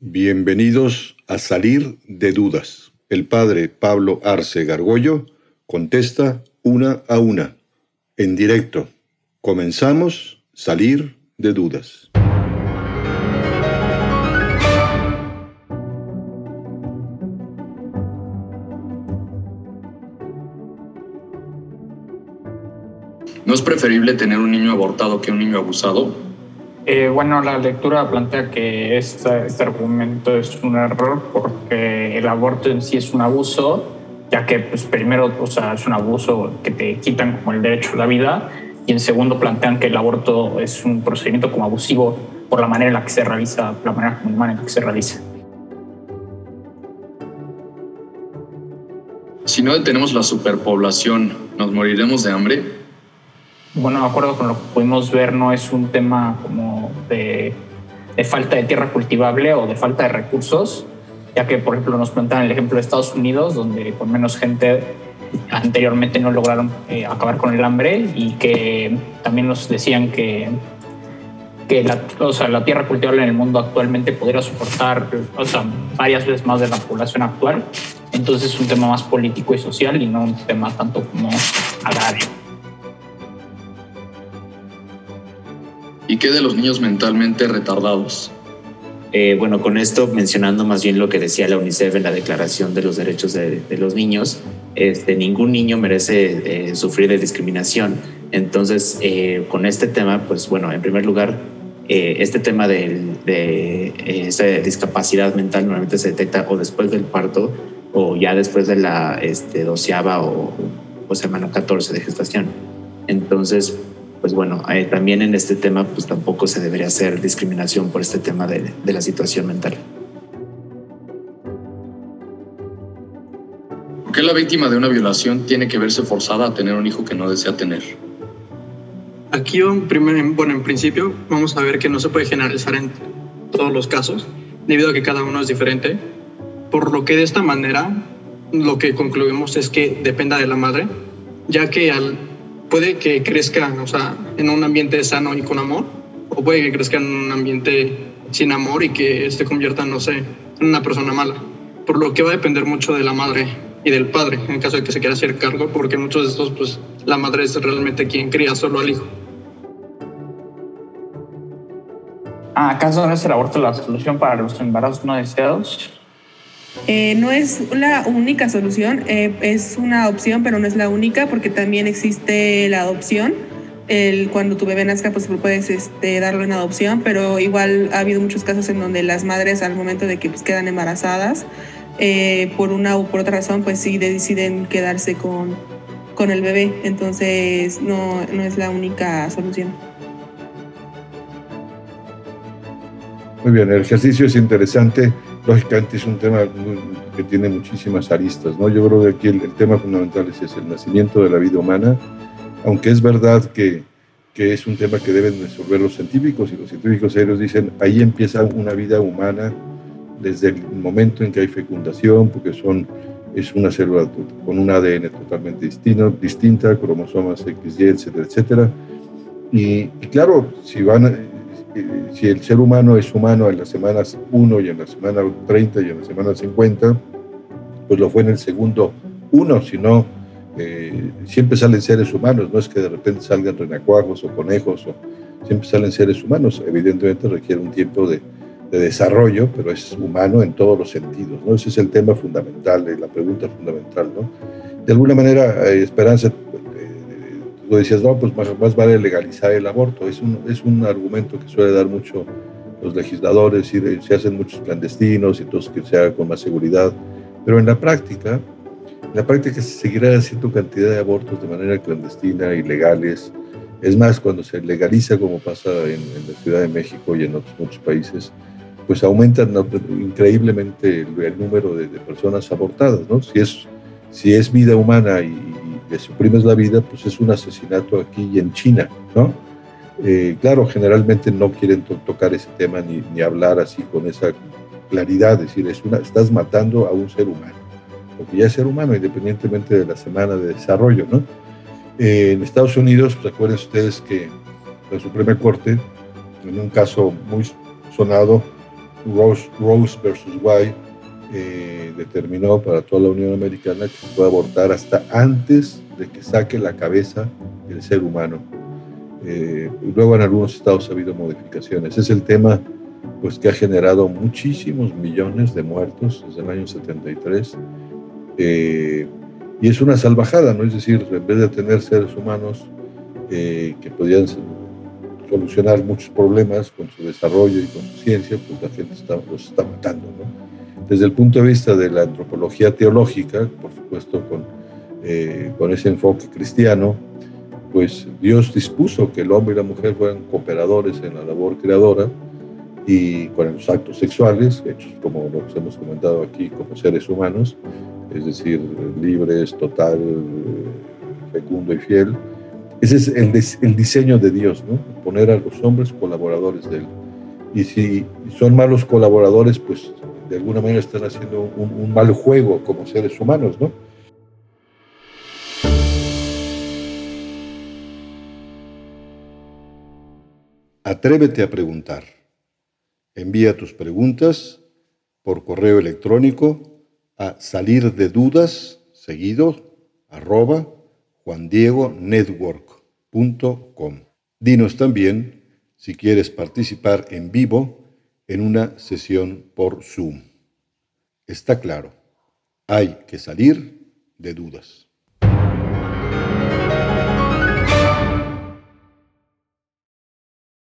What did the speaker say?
Bienvenidos a Salir de Dudas. El padre Pablo Arce Gargollo contesta una a una, en directo. Comenzamos Salir de Dudas. ¿No es preferible tener un niño abortado que un niño abusado? Eh, bueno, la lectura plantea que este, este, argumento es un error porque el aborto en sí es un abuso, ya que pues, primero o sea, es un abuso que te quitan como el derecho a la vida y en segundo plantean que el aborto es un procedimiento como abusivo por la manera en la que se realiza, la manera en la que se realiza. Si no detenemos la superpoblación, ¿nos moriremos de hambre? bueno, de acuerdo con lo que pudimos ver, no es un tema como falta de tierra cultivable o de falta de recursos, ya que, por ejemplo, nos plantean el ejemplo de Estados Unidos, donde con menos gente anteriormente no lograron eh, acabar con el hambre y que también nos decían que, que la, o sea, la tierra cultivable en el mundo actualmente podría soportar o sea, varias veces más de la población actual. Entonces es un tema más político y social y no un tema tanto como agrario. ¿Y qué de los niños mentalmente retardados? Eh, bueno, con esto mencionando más bien lo que decía la UNICEF en la Declaración de los Derechos de, los Niños, este, ningún niño merece eh, sufrir de discriminación. Entonces, eh, con este tema, pues bueno, en primer lugar, este tema de, de esa discapacidad mental normalmente se detecta o después del parto o ya después de la este, doceava o, o semana 14 de gestación. Entonces, pues bueno, eh, también en este tema pues tampoco se debería hacer discriminación por este tema de, de la situación mental. ¿Por qué la víctima de una violación tiene que verse forzada a tener un hijo que no desea tener? Aquí, bueno, en principio, vamos a ver que no se puede generalizar en todos los casos, debido a que cada uno es diferente. Por lo que de esta manera, lo que concluimos es que dependa de la madre, ya que al puede que crezca, o sea, en un ambiente sano y con amor, o puede que crezca en un ambiente sin amor y que se convierta, no sé, en una persona mala. Por lo que va a depender mucho de la madre y del padre, en caso de que se quiera hacer cargo, porque muchos de estos, pues, la madre es realmente quien cría solo al hijo. ¿Acaso no es el aborto la solución para los embarazos no deseados? Eh, no es la única solución, eh, es una opción, pero no es la única porque también existe la adopción. El, cuando tu bebé nazca, pues puedes este, darle una adopción, pero igual ha habido muchos casos en donde las madres al momento de que pues, quedan embarazadas, eh, por una u por otra razón, pues sí deciden quedarse con, con el bebé. Entonces no, no es la única solución. Muy bien, el ejercicio es interesante lógicamente es un tema que tiene muchísimas aristas, ¿no? Yo creo que aquí el, tema fundamental es el nacimiento de la vida humana, aunque es verdad que, que, es un tema que deben resolver los científicos y los científicos serios dicen, ahí empieza una vida humana desde el momento en que hay fecundación, porque son, es una célula con un ADN totalmente distinto, distinta, cromosomas XY, etcétera, etcétera. Y, y claro, si van si el ser humano es humano en las semanas 1 y en la semana 30 y en la semana 50, pues lo fue en el segundo 1, sino eh, siempre salen seres humanos, no es que de repente salgan renacuajos o conejos, o, siempre salen seres humanos, evidentemente requiere un tiempo de, de desarrollo, pero es humano en todos los sentidos, ¿no? Ese es el tema fundamental, la pregunta fundamental, ¿no? De alguna manera, eh, Esperanza lo decías, no, pues más, vale legalizar el aborto. Es un, es un argumento que suele dar mucho los legisladores, y se hacen muchos clandestinos entonces que se haga con más seguridad. Pero en la práctica, en la práctica se seguirá haciendo cantidad de abortos de manera clandestina, ilegales. Es más, cuando se legaliza, como pasa en, la Ciudad de México y en otros muchos países, pues aumentan increíblemente el, número de, de, personas abortadas, ¿no? Si es, si es vida humana y, le suprimes la vida, pues es un asesinato aquí y en China, ¿no? Eh, claro, generalmente no quieren tocar ese tema ni, ni, hablar así con esa claridad, es decir, es una, estás matando a un ser humano, porque ya es ser humano independientemente de la semana de desarrollo, ¿no? Eh, en Estados Unidos, recuerden ustedes que la Suprema Corte, en un caso muy sonado, Rose, Rose versus White eh, determinó para toda la Unión Americana que puede abortar hasta antes de que saque la cabeza el ser humano. Eh, luego en algunos estados ha habido modificaciones. Es el tema pues, que ha generado muchísimos millones de muertos desde el año 73. Eh, y es una salvajada, ¿no? Es decir, en vez de tener seres humanos que podían solucionar muchos problemas con su desarrollo y con su ciencia, pues la gente está, los está matando, ¿no? Desde el punto de vista de la antropología teológica, por supuesto con, eh, con ese enfoque cristiano, pues Dios dispuso que el hombre y la mujer fueran cooperadores en la labor creadora y con los actos sexuales, hechos como los hemos comentado aquí, como seres humanos, es decir, libres, total, fecundo y fiel. Ese es el, el diseño de Dios, ¿no? Poner a los hombres colaboradores de Él. Y si son malos colaboradores, pues de alguna manera están haciendo un, mal juego como seres humanos, ¿no? Atrévete a preguntar. Envía tus preguntas por correo electrónico a salir de dudas seguido arroba juandiegonetwork.com. Dinos también si quieres participar en vivo en una sesión por Zoom. Está claro, hay que salir de dudas.